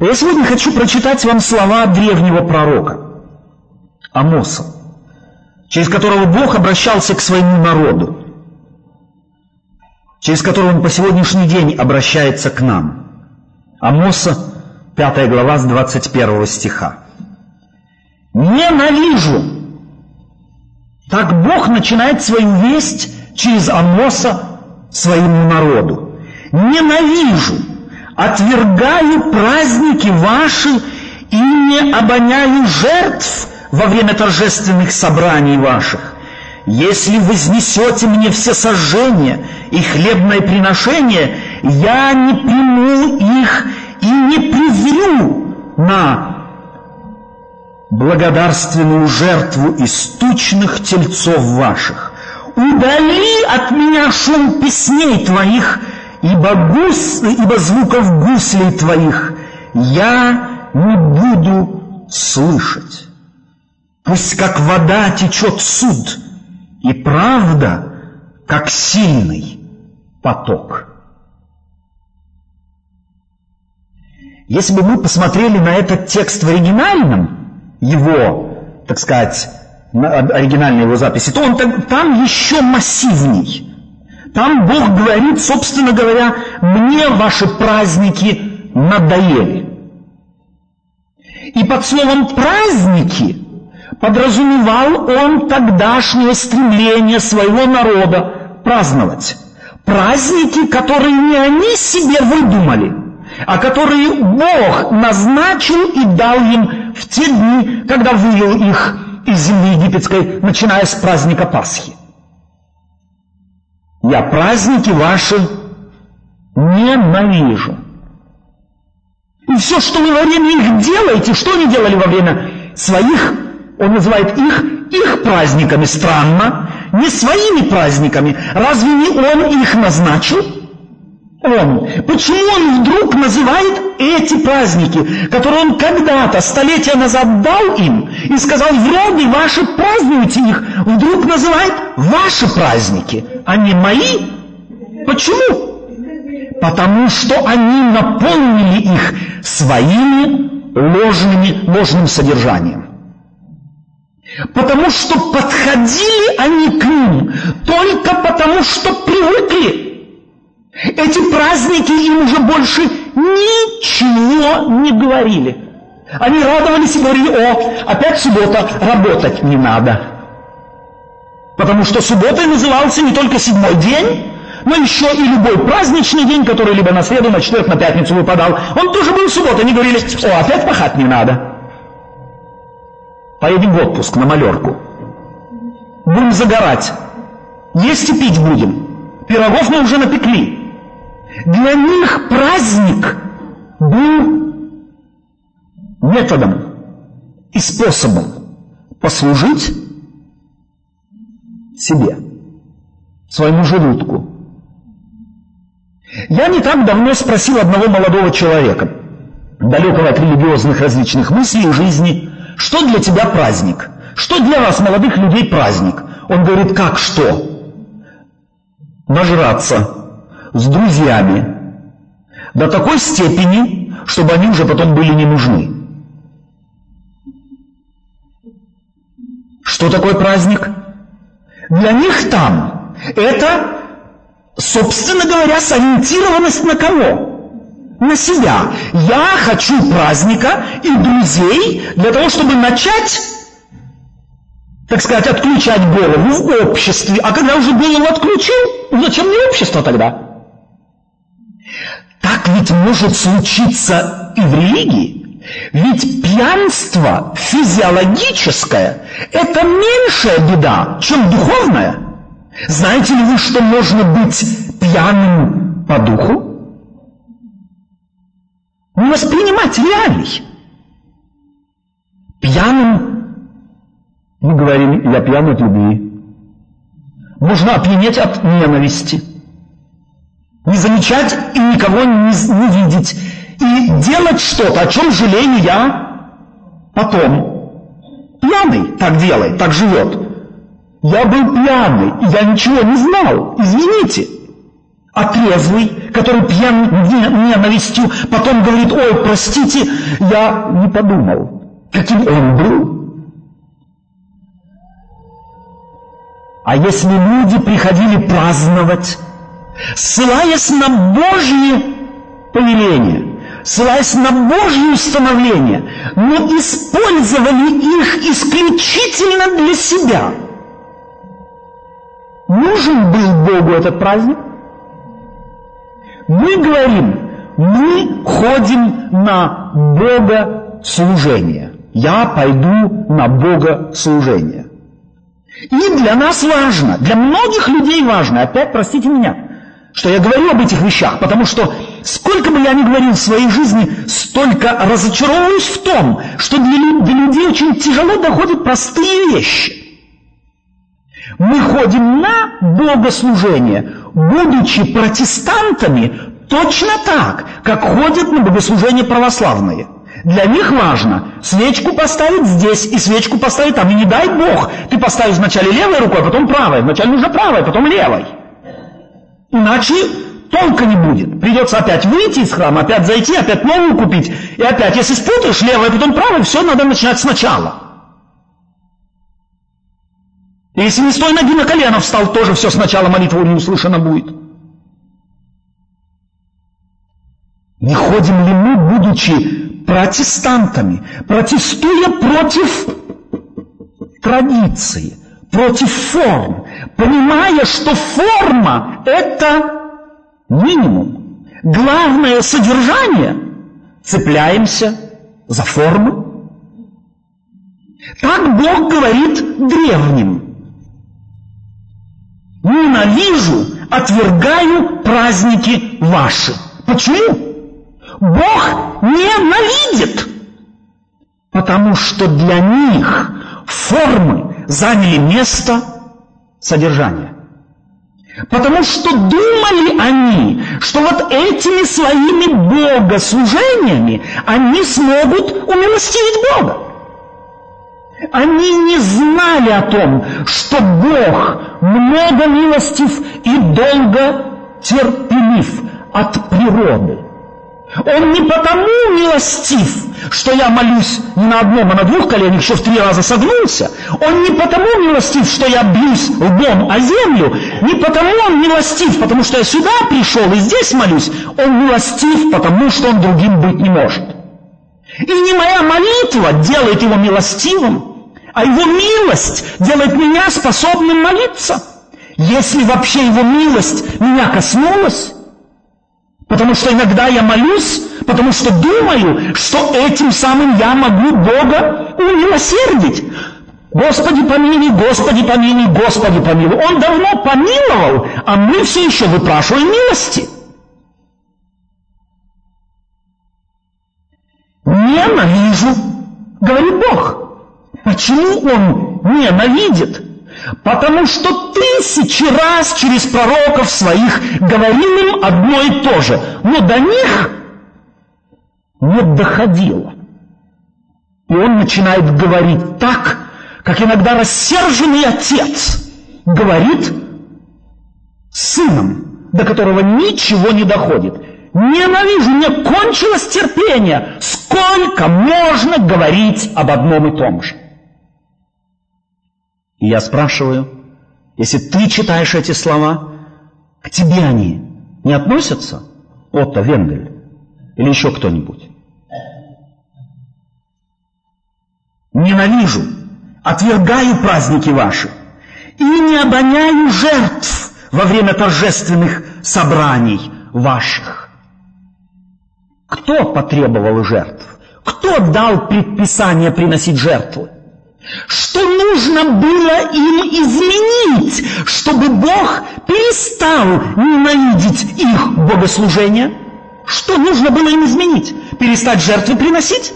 Я сегодня хочу прочитать вам слова древнего пророка Амоса, через которого Бог обращался к своему народу, через которого Он по сегодняшний день обращается к нам. Амоса, 5 глава, с 21 стиха. «Ненавижу!» Так Бог начинает свою весть через Амоса своему народу. «Ненавижу!» Отвергаю праздники ваши и не обоняю жертв во время торжественных собраний ваших. Если вознесете мне все сожжения и хлебное приношение, я не приму их и не презрю на благодарственную жертву из тучных тельцов ваших. Удали от меня шум песней твоих, ибо, гус, ибо звуков гуслей твоих я не буду слышать. Пусть как вода течет суд, и правда, как сильный поток. Если бы мы посмотрели на этот текст в оригинальном, его, так сказать, оригинальной его записи, то он там, там еще массивней. Там Бог говорит, собственно говоря, мне ваши праздники надоели. И под словом «праздники» подразумевал он тогдашнее стремление своего народа праздновать. Праздники, которые не они себе выдумали, а которые Бог назначил и дал им в те дни, когда вывел их из земли египетской, начиная с праздника Пасхи. Я праздники ваши ненавижу. И все, что вы во время их делаете, что они делали во время своих, он называет их, их праздниками, странно, не своими праздниками. Разве не он их назначил? Он. Почему он вдруг называет эти праздники, которые он когда-то, столетия назад дал им, и сказал, вроде ваши празднуете их, вдруг называет ваши праздники, а не мои? Почему? Потому что они наполнили их своими ложными, ложным содержанием. Потому что подходили они к ним только потому, что привыкли эти праздники им уже больше ничего не говорили. Они радовались и говорили, о, опять суббота, работать не надо. Потому что субботой назывался не только седьмой день, но еще и любой праздничный день, который либо на среду, на четверг, на пятницу выпадал. Он тоже был суббота. Они говорили, о, опять пахать не надо. Поедем в отпуск на малерку. Будем загорать. Есть и пить будем. Пирогов мы уже напекли. Для них праздник был методом и способом послужить себе, своему желудку. Я не так давно спросил одного молодого человека, далекого от религиозных различных мыслей и жизни, что для тебя праздник? Что для вас, молодых людей, праздник? Он говорит, как что? Нажраться с друзьями до такой степени, чтобы они уже потом были не нужны. Что такое праздник? Для них там это, собственно говоря, сориентированность на кого? На себя. Я хочу праздника и друзей для того, чтобы начать так сказать, отключать голову в обществе. А когда уже голову отключил, зачем мне общество тогда? Так ведь может случиться и в религии. Ведь пьянство физиологическое – это меньшая беда, чем духовная. Знаете ли вы, что можно быть пьяным по духу? Не воспринимать реалий. Пьяным, мы говорим, я пьян от любви. Можно опьянеть от ненависти – не замечать и никого не, не видеть, и делать что-то, о чем жалею я потом. Пьяный так делает, так живет. Я был пьяный, я ничего не знал, извините. А трезвый, который пьян ненавистью, потом говорит, ой, простите, я не подумал, каким он был. А если люди приходили праздновать, ссылаясь на Божье повеление, ссылаясь на Божье установление, но использовали их исключительно для себя. Нужен был Богу этот праздник? Мы говорим, мы ходим на Бога служение. Я пойду на Бога служение. И для нас важно, для многих людей важно, опять простите меня, что я говорю об этих вещах, потому что сколько бы я ни говорил в своей жизни, столько разочаровываюсь в том, что для, для людей очень тяжело доходят простые вещи. Мы ходим на богослужение, будучи протестантами, точно так, как ходят на богослужение православные. Для них важно свечку поставить здесь и свечку поставить там. И не дай Бог, ты поставишь вначале левой рукой, а потом правой. Вначале нужно правой, а потом левой. Иначе толка не будет. Придется опять выйти из храма, опять зайти, опять новую купить. И опять, если спутаешь левой, потом правой, все надо начинать сначала. И если не с той ноги на колено встал, тоже все сначала молитва не услышана будет. Не ходим ли мы, будучи протестантами, протестуя против традиции, против форм, понимая, что форма – это минимум. Главное содержание – цепляемся за формы. Так Бог говорит древним. Ненавижу, отвергаю праздники ваши. Почему? Бог ненавидит, потому что для них формы заняли место содержания. Потому что думали они, что вот этими своими богослужениями они смогут умилостивить Бога. Они не знали о том, что Бог много милостив и долго терпелив от природы. Он не потому милостив, что я молюсь не на одном, а на двух коленях, еще в три раза согнулся. Он не потому милостив, что я бьюсь лбом о землю. Не потому он милостив, потому что я сюда пришел и здесь молюсь. Он милостив, потому что он другим быть не может. И не моя молитва делает его милостивым, а его милость делает меня способным молиться. Если вообще его милость меня коснулась, Потому что иногда я молюсь, потому что думаю, что этим самым я могу Бога умилосердить. Господи помилуй, Господи помилуй, Господи помилуй. Он давно помиловал, а мы все еще выпрашиваем милости. Ненавижу, говорит Бог. Почему он ненавидит? Потому что тысячи раз через пророков своих говорил им одно и то же, но до них не доходило. И он начинает говорить так, как иногда рассерженный отец говорит сыном, до которого ничего не доходит. Ненавижу, мне кончилось терпение. Сколько можно говорить об одном и том же? И я спрашиваю, если ты читаешь эти слова, к тебе они не относятся? Отто Венгель или еще кто-нибудь? Ненавижу, отвергаю праздники ваши и не обоняю жертв во время торжественных собраний ваших. Кто потребовал жертв? Кто дал предписание приносить жертвы? Что нужно было им изменить, чтобы Бог перестал ненавидеть их богослужение? Что нужно было им изменить? Перестать жертвы приносить?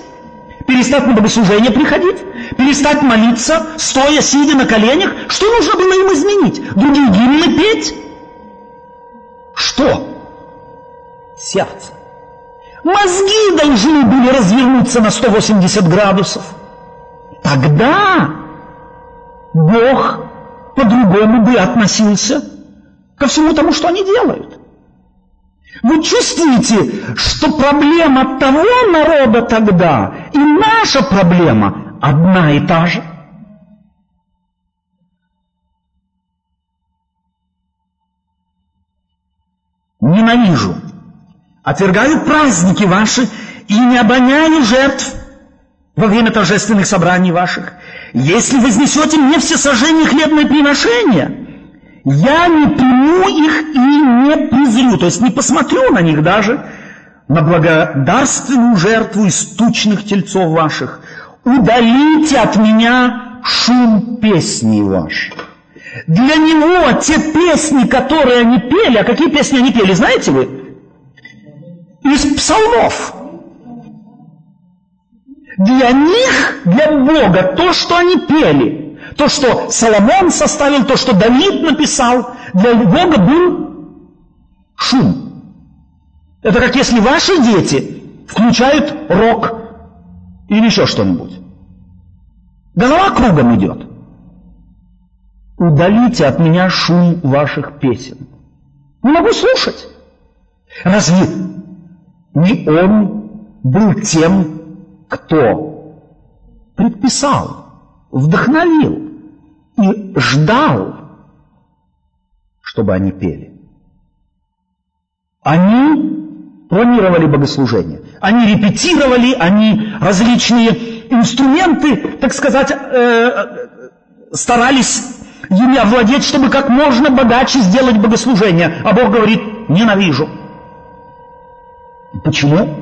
Перестать на богослужение приходить? Перестать молиться, стоя, сидя на коленях? Что нужно было им изменить? Другие гимны петь? Что? Сердце. Мозги должны были развернуться на 180 градусов. Тогда Бог по-другому бы относился ко всему тому, что они делают. Вы чувствуете, что проблема того народа тогда и наша проблема одна и та же? Ненавижу, отвергаю праздники ваши и не обоняю жертв во время торжественных собраний ваших. Если вознесете мне все сожжения хлебные приношения, я не приму их и не презрю, то есть не посмотрю на них даже, на благодарственную жертву из тучных тельцов ваших. Удалите от меня шум песни ваших. Для него те песни, которые они пели, а какие песни они пели, знаете вы? Из псалмов. Для них, для Бога, то, что они пели, то, что Соломон составил, то, что Давид написал, для Бога был шум. Это как если ваши дети включают рок или еще что-нибудь. Голова кругом идет. Удалите от меня шум ваших песен. Не могу слушать. Разве не он был тем, кто предписал, вдохновил и ждал, чтобы они пели. Они планировали богослужение, они репетировали, они различные инструменты, так сказать, э, старались ими овладеть, чтобы как можно богаче сделать богослужение. А Бог говорит, ненавижу. Почему?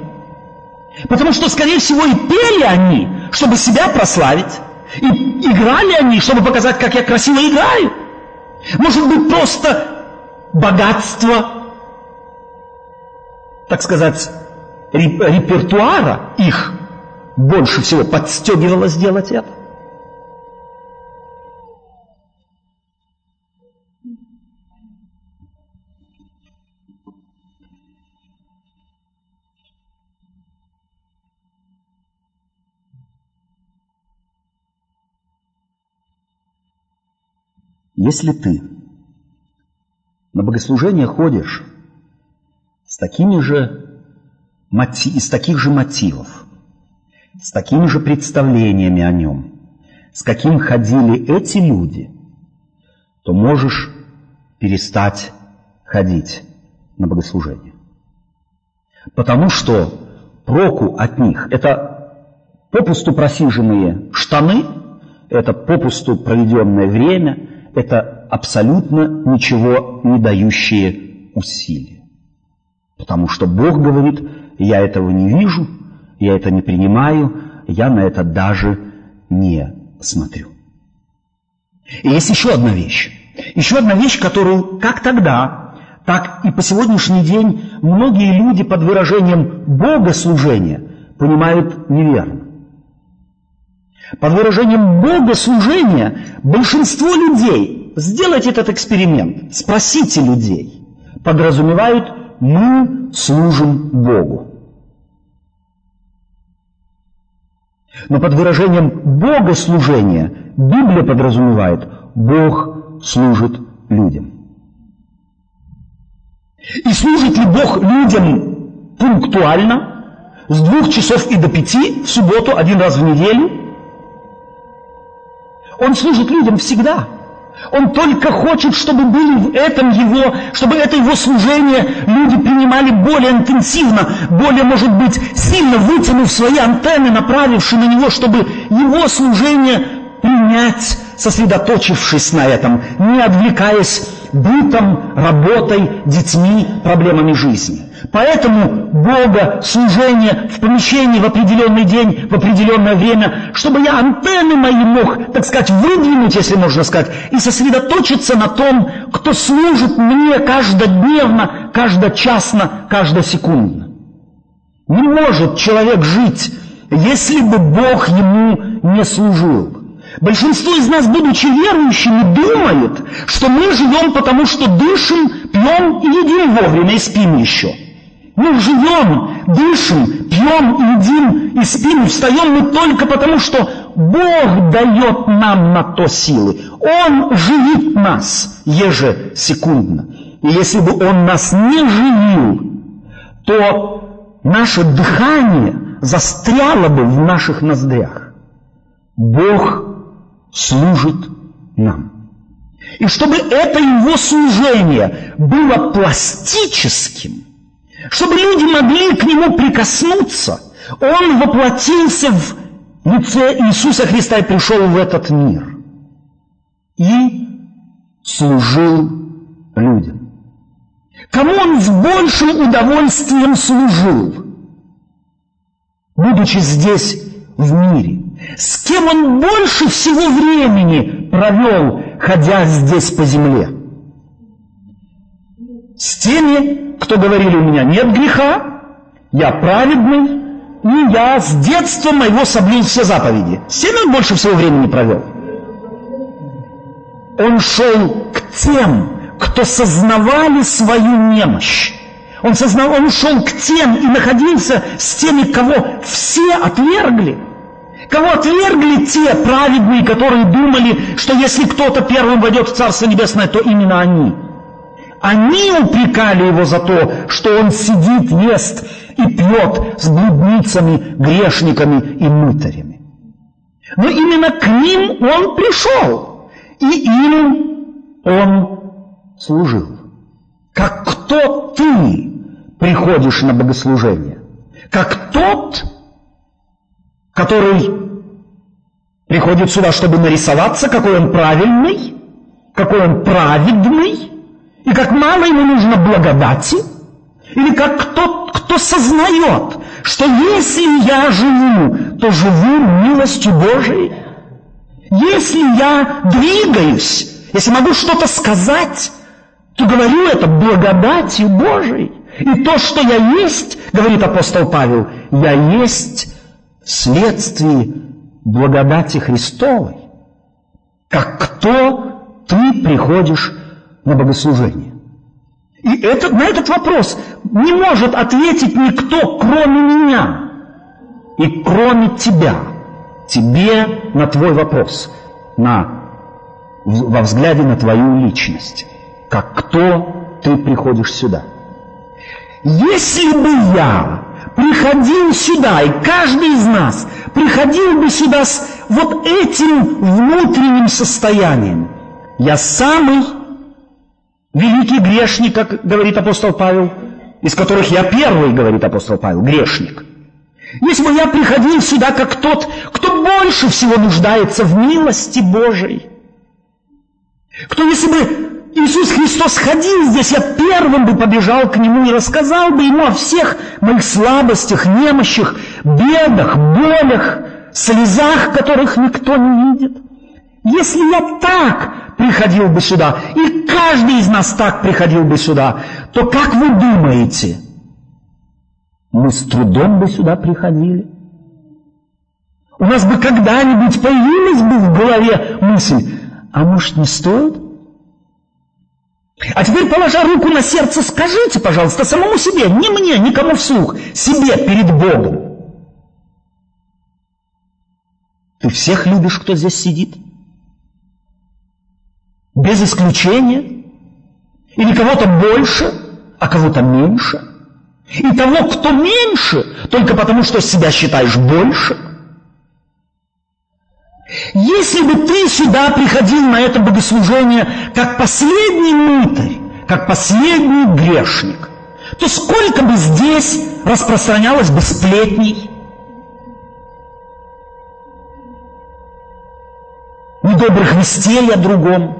Потому что, скорее всего, и пели они, чтобы себя прославить. И играли они, чтобы показать, как я красиво играю. Может быть, просто богатство, так сказать, репертуара их больше всего подстегивало сделать это. Если ты на богослужение ходишь с такими же из таких же мотивов, с такими же представлениями о нем, с каким ходили эти люди, то можешь перестать ходить на богослужение. Потому что проку от них – это попусту просиженные штаны, это попусту проведенное время – это абсолютно ничего не дающие усилия. Потому что Бог говорит, я этого не вижу, я это не принимаю, я на это даже не смотрю. И есть еще одна вещь. Еще одна вещь, которую как тогда, так и по сегодняшний день многие люди под выражением богослужения понимают неверно. Под выражением богослужения большинство людей, сделайте этот эксперимент, спросите людей, подразумевают «мы служим Богу». Но под выражением богослужения Библия подразумевает «Бог служит людям». И служит ли Бог людям пунктуально, с двух часов и до пяти в субботу, один раз в неделю – он служит людям всегда. Он только хочет, чтобы были в этом его, чтобы это его служение люди принимали более интенсивно, более, может быть, сильно вытянув свои антенны, направившие на него, чтобы его служение принять, сосредоточившись на этом, не отвлекаясь бытом, работой, детьми, проблемами жизни. Поэтому Бога служение в помещении в определенный день, в определенное время, чтобы я антенны мои мог, так сказать, выдвинуть, если можно сказать, и сосредоточиться на том, кто служит мне каждодневно, каждочасно, каждосекундно. Не может человек жить, если бы Бог ему не служил. Большинство из нас, будучи верующими, думают, что мы живем потому, что дышим, пьем и едим вовремя и спим еще. Мы живем, дышим, пьем едим и спим, встаем мы только потому, что Бог дает нам на то силы. Он живит нас ежесекундно. И если бы Он нас не живил, то наше дыхание застряло бы в наших ноздрях. Бог служит нам. И чтобы это его служение было пластическим, чтобы люди могли к нему прикоснуться, он воплотился в лице Иисуса Христа и пришел в этот мир. И служил людям. Кому он с большим удовольствием служил, будучи здесь в мире? С кем он больше всего времени провел, ходя здесь по земле? С теми, кто говорили, у меня нет греха, я праведный, и я с детства моего соблюл все заповеди. С теми он больше всего времени провел. Он шел к тем, кто сознавали свою немощь. Он, сознал, он шел к тем и находился с теми, кого все отвергли. Кого отвергли те праведные, которые думали, что если кто-то первым войдет в Царство Небесное, то именно они. Они упрекали его за то, что он сидит, ест и пьет с блудницами, грешниками и мытарями. Но именно к ним он пришел, и им он служил. Как кто ты приходишь на богослужение? Как тот, который приходит сюда, чтобы нарисоваться, какой он правильный, какой он праведный, и как мало ему нужно благодати, или как тот, кто сознает, что если я живу, то живу милостью Божией. Если я двигаюсь, если могу что-то сказать, то говорю это благодатью Божией. И то, что я есть, говорит апостол Павел, я есть следствие благодати Христовой. Как кто ты приходишь на богослужение? И этот, на этот вопрос не может ответить никто, кроме меня и кроме тебя. Тебе на твой вопрос, на, во взгляде на твою личность как кто ты приходишь сюда. Если бы я приходил сюда, и каждый из нас приходил бы сюда с вот этим внутренним состоянием, я самый великий грешник, как говорит апостол Павел, из которых я первый, говорит апостол Павел, грешник. Если бы я приходил сюда как тот, кто больше всего нуждается в милости Божией, кто, если бы Иисус Христос ходил здесь, я первым бы побежал к Нему и рассказал бы Ему о всех моих слабостях, немощах, бедах, болях, слезах, которых никто не видит. Если я так приходил бы сюда, и каждый из нас так приходил бы сюда, то как вы думаете, мы с трудом бы сюда приходили? У нас бы когда-нибудь появилась бы в голове мысль, а может не стоит? А теперь, положа руку на сердце, скажите, пожалуйста, самому себе, не мне, никому вслух, себе перед Богом. Ты всех любишь, кто здесь сидит? Без исключения? Или кого-то больше, а кого-то меньше? И того, кто меньше, только потому, что себя считаешь больше – если бы ты сюда приходил на это богослужение как последний мытарь, как последний грешник, то сколько бы здесь распространялось бы сплетней, недобрых вестей о другом.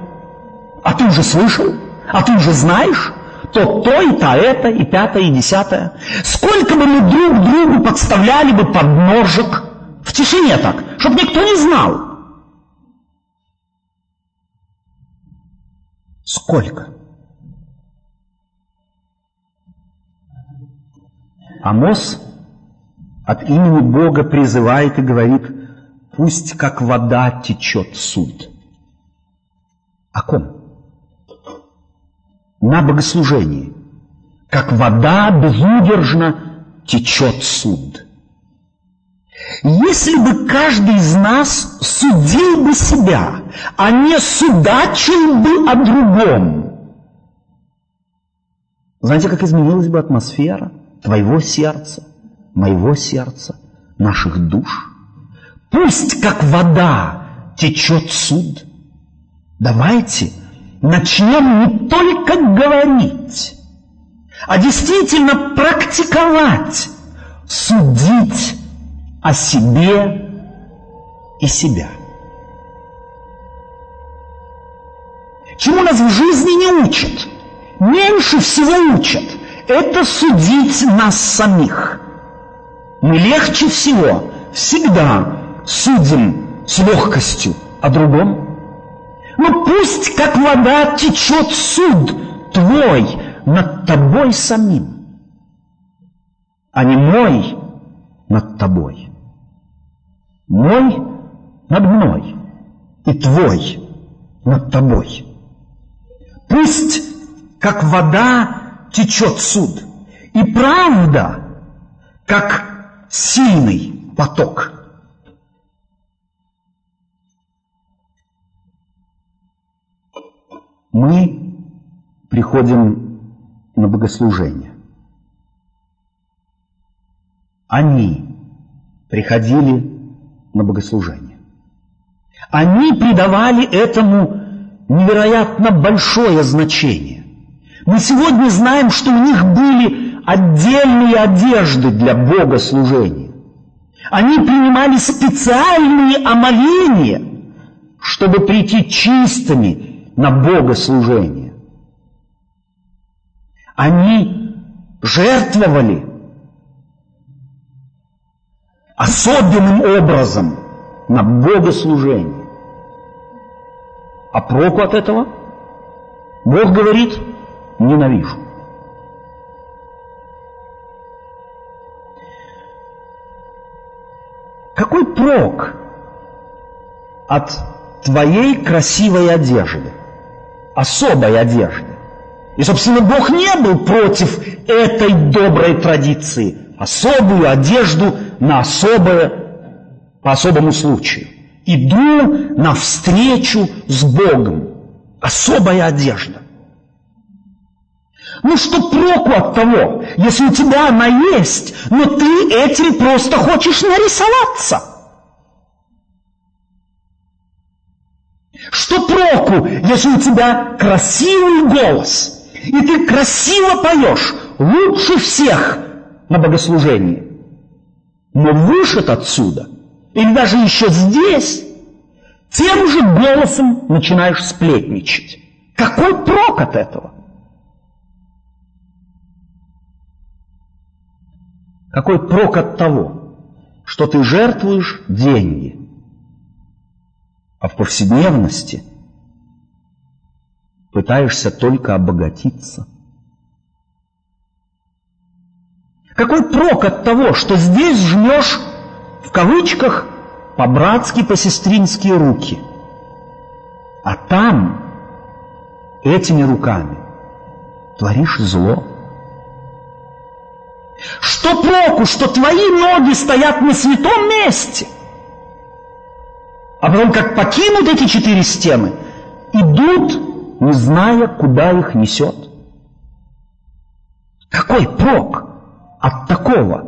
А ты уже слышал? А ты уже знаешь? То то, и то, это, и пятое, и десятое. Сколько бы мы друг другу подставляли бы под ножик, в тишине так, чтобы никто не знал. Сколько? Амос от имени Бога призывает и говорит, пусть как вода течет суд. О ком? На богослужении. Как вода безудержно течет суд. Если бы каждый из нас судил бы себя, а не судачил бы о другом, знаете, как изменилась бы атмосфера? твоего сердца, моего сердца, наших душ. Пусть, как вода, течет суд. Давайте начнем не только говорить, а действительно практиковать, судить о себе и себя. Чему нас в жизни не учат? Меньше всего учат. Это судить нас самих. Мы легче всего всегда судим с легкостью о другом. Но пусть, как вода, течет суд твой над тобой самим, а не мой над тобой. Мой над мной и твой над тобой. Пусть, как вода, течет суд, и правда, как сильный поток. Мы приходим на богослужение. Они приходили на богослужение. Они придавали этому невероятно большое значение. Мы сегодня знаем, что у них были отдельные одежды для богослужения. Они принимали специальные омовения, чтобы прийти чистыми на богослужение. Они жертвовали особенным образом на богослужение. А проку от этого? Бог говорит, ненавижу. Какой прок от твоей красивой одежды, особой одежды? И, собственно, Бог не был против этой доброй традиции, особую одежду на особое, по особому случаю. Иду навстречу с Богом. Особая одежда. Ну что проку от того, если у тебя она есть, но ты этим просто хочешь нарисоваться? Что проку, если у тебя красивый голос, и ты красиво поешь, лучше всех на богослужении, но вышед отсюда – или даже еще здесь, тем же голосом начинаешь сплетничать. Какой прок от этого? Какой прок от того, что ты жертвуешь деньги, а в повседневности пытаешься только обогатиться? Какой прок от того, что здесь жмешь в кавычках по-братски, по-сестрински руки. А там этими руками творишь зло. Что проку, что твои ноги стоят на святом месте, а потом, как покинут эти четыре стены, идут, не зная, куда их несет. Какой прок от такого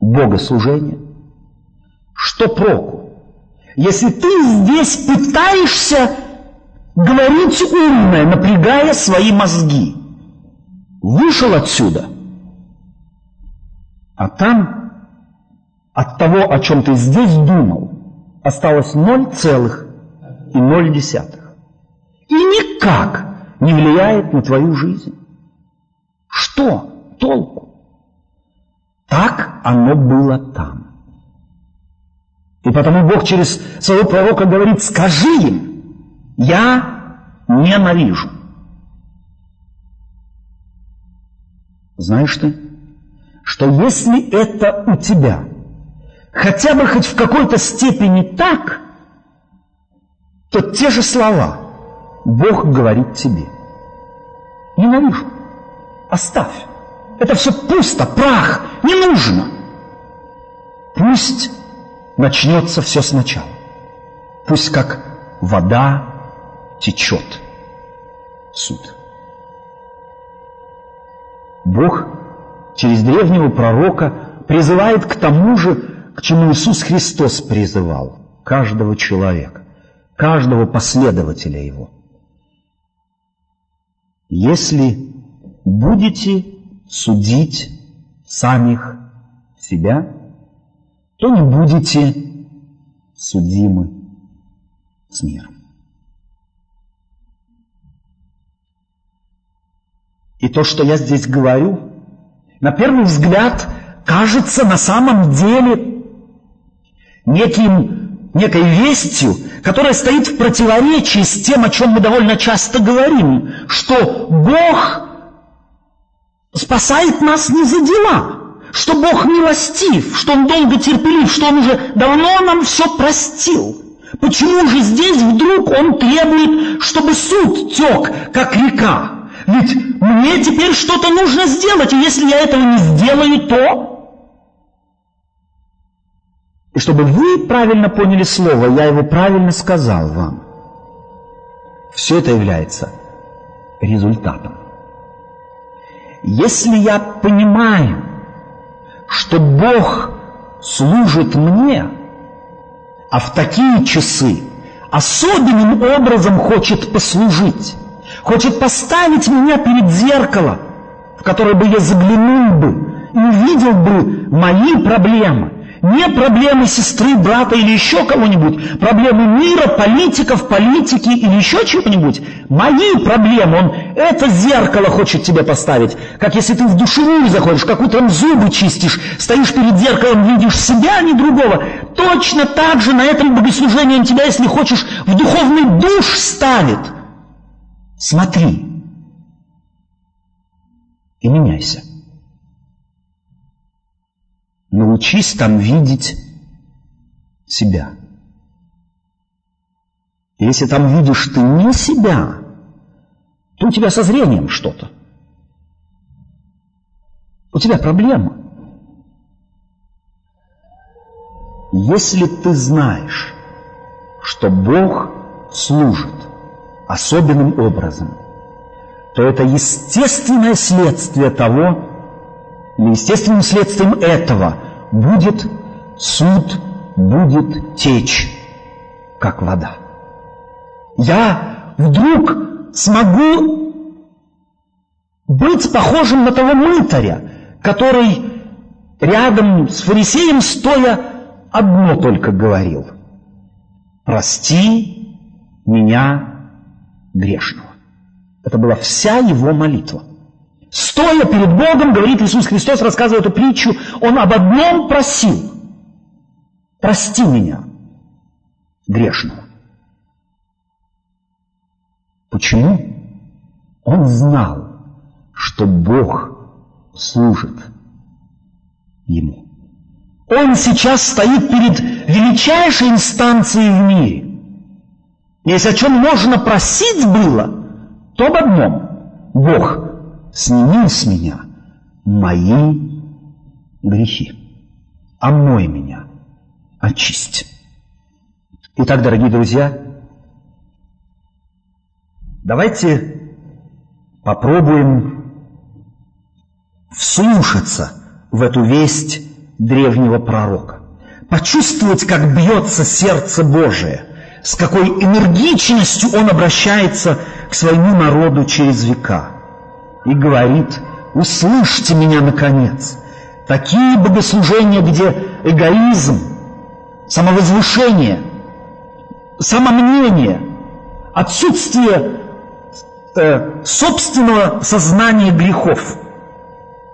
богослужения? Что проку? Если ты здесь пытаешься говорить умное, напрягая свои мозги, вышел отсюда, а там от того, о чем ты здесь думал, осталось ноль целых и ноль десятых. И никак не влияет на твою жизнь. Что толку? Так оно было там. И потому Бог через своего пророка говорит, скажи им, я ненавижу. Знаешь ты, что если это у тебя хотя бы хоть в какой-то степени так, то те же слова Бог говорит тебе. Ненавижу. Оставь. Это все пусто, прах, не нужно. Пусть начнется все сначала. Пусть как вода течет суд. Бог через древнего пророка призывает к тому же, к чему Иисус Христос призывал каждого человека, каждого последователя Его. Если будете судить самих себя, то не будете судимы с миром. И то, что я здесь говорю, на первый взгляд кажется на самом деле неким, некой вестью, которая стоит в противоречии с тем, о чем мы довольно часто говорим, что Бог спасает нас не за дела, что Бог милостив, что Он долго терпелив, что Он уже давно нам все простил. Почему же здесь вдруг Он требует, чтобы суд тек, как река? Ведь мне теперь что-то нужно сделать, и если я этого не сделаю, то... И чтобы вы правильно поняли слово, я его правильно сказал вам. Все это является результатом. Если я понимаю, что Бог служит мне, а в такие часы особенным образом хочет послужить, хочет поставить меня перед зеркало, в которое бы я заглянул бы и увидел бы мои проблемы, не проблемы сестры, брата или еще кого-нибудь, проблемы мира, политиков, политики или еще чего-нибудь. Мои проблемы, он это зеркало хочет тебе поставить. Как если ты в душевую заходишь, как утром зубы чистишь, стоишь перед зеркалом, видишь себя, а не другого. Точно так же на этом богослужении он тебя, если хочешь, в духовный душ ставит. Смотри и меняйся. Научись там видеть себя. Если там видишь ты не себя, то у тебя со зрением что-то. У тебя проблема. Если ты знаешь, что Бог служит особенным образом, то это естественное следствие того, естественным следствием этого будет суд, будет течь, как вода. Я вдруг смогу быть похожим на того мытаря, который рядом с фарисеем стоя одно только говорил. «Прости меня грешного». Это была вся его молитва. Стоя перед Богом, говорит Иисус Христос, рассказывая эту притчу, Он об одном просил. Прости меня, грешного. Почему? Он знал, что Бог служит ему. Он сейчас стоит перед величайшей инстанцией в мире. Если о чем можно просить было, то об одном. Бог сними с меня мои грехи, омой меня, очисть. Итак, дорогие друзья, давайте попробуем вслушаться в эту весть древнего пророка, почувствовать, как бьется сердце Божие, с какой энергичностью он обращается к своему народу через века и говорит, услышьте меня наконец. Такие богослужения, где эгоизм, самовозвышение, самомнение, отсутствие э, собственного сознания грехов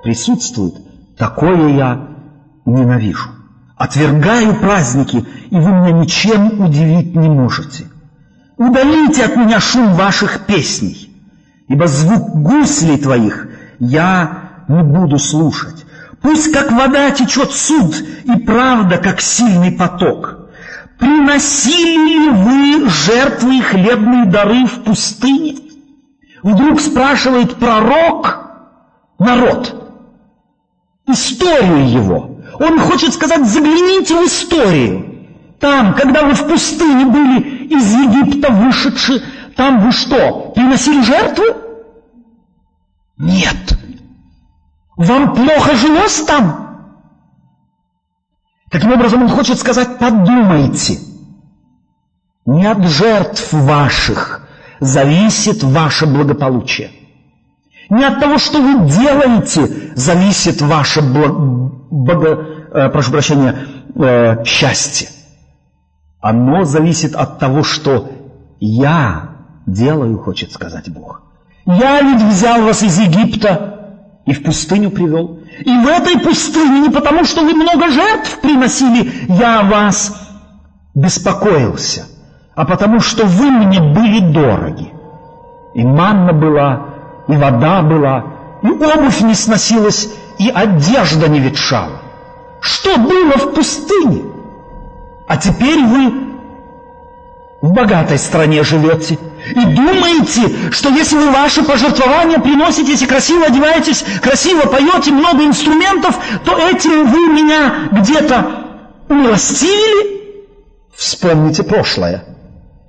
присутствует, такое я ненавижу. Отвергаю праздники, и вы меня ничем удивить не можете. Удалите от меня шум ваших песней ибо звук гуслей твоих я не буду слушать. Пусть как вода течет суд, и правда, как сильный поток. Приносили ли вы жертвы и хлебные дары в пустыне? Вдруг спрашивает пророк народ, историю его. Он хочет сказать, загляните в историю. Там, когда вы в пустыне были из Египта вышедшие, там вы что, приносили жертвы? Нет. Вам плохо жилось там? Таким образом, он хочет сказать, подумайте. Не от жертв ваших зависит ваше благополучие. Не от того, что вы делаете, зависит ваше благо, э, прошу прощения, э, счастье. Оно зависит от того, что я делаю, хочет сказать Бог. Я ведь взял вас из Египта и в пустыню привел. И в этой пустыне не потому, что вы много жертв приносили, я вас беспокоился, а потому что вы мне были дороги. И манна была, и вода была, и обувь не сносилась, и одежда не ветшала. Что было в пустыне? А теперь вы богатой стране живете и думаете, что если вы ваши пожертвования приносите, если красиво одеваетесь, красиво поете, много инструментов, то этим вы меня где-то умилостивили? Вспомните прошлое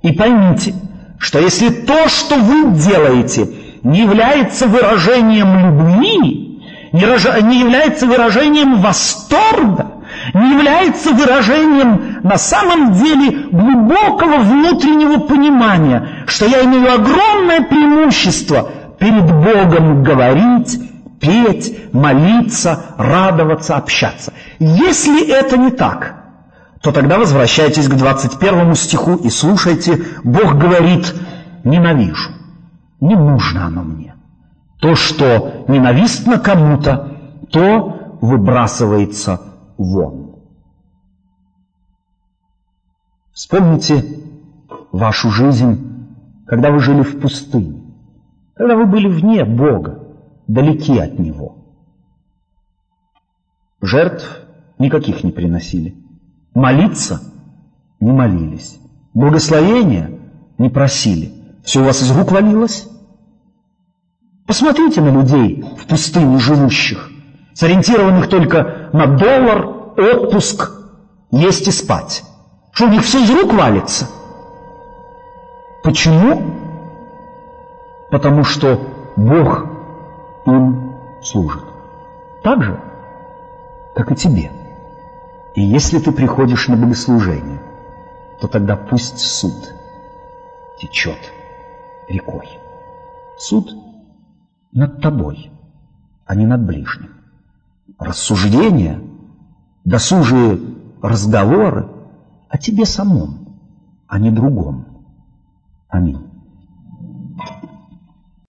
и поймите, что если то, что вы делаете, не является выражением любви, не является выражением восторга, не является выражением на самом деле глубокого внутреннего понимания, что я имею огромное преимущество перед Богом говорить, петь, молиться, радоваться, общаться. Если это не так, то тогда возвращайтесь к 21 стиху и слушайте, Бог говорит, ненавижу, не нужно оно мне. То, что ненавистно кому-то, то выбрасывается вон. Вспомните вашу жизнь, когда вы жили в пустыне, когда вы были вне Бога, далеки от Него. Жертв никаких не приносили. Молиться не молились. Благословения не просили. Все у вас из рук валилось? Посмотрите на людей в пустыне живущих сориентированных только на доллар, отпуск, есть и спать. Что у них все из рук валится? Почему? Потому что Бог им служит. Так же, как и тебе. И если ты приходишь на богослужение, то тогда пусть суд течет рекой. Суд над тобой, а не над ближним рассуждения, досужие разговоры о тебе самом, а не другом. Аминь.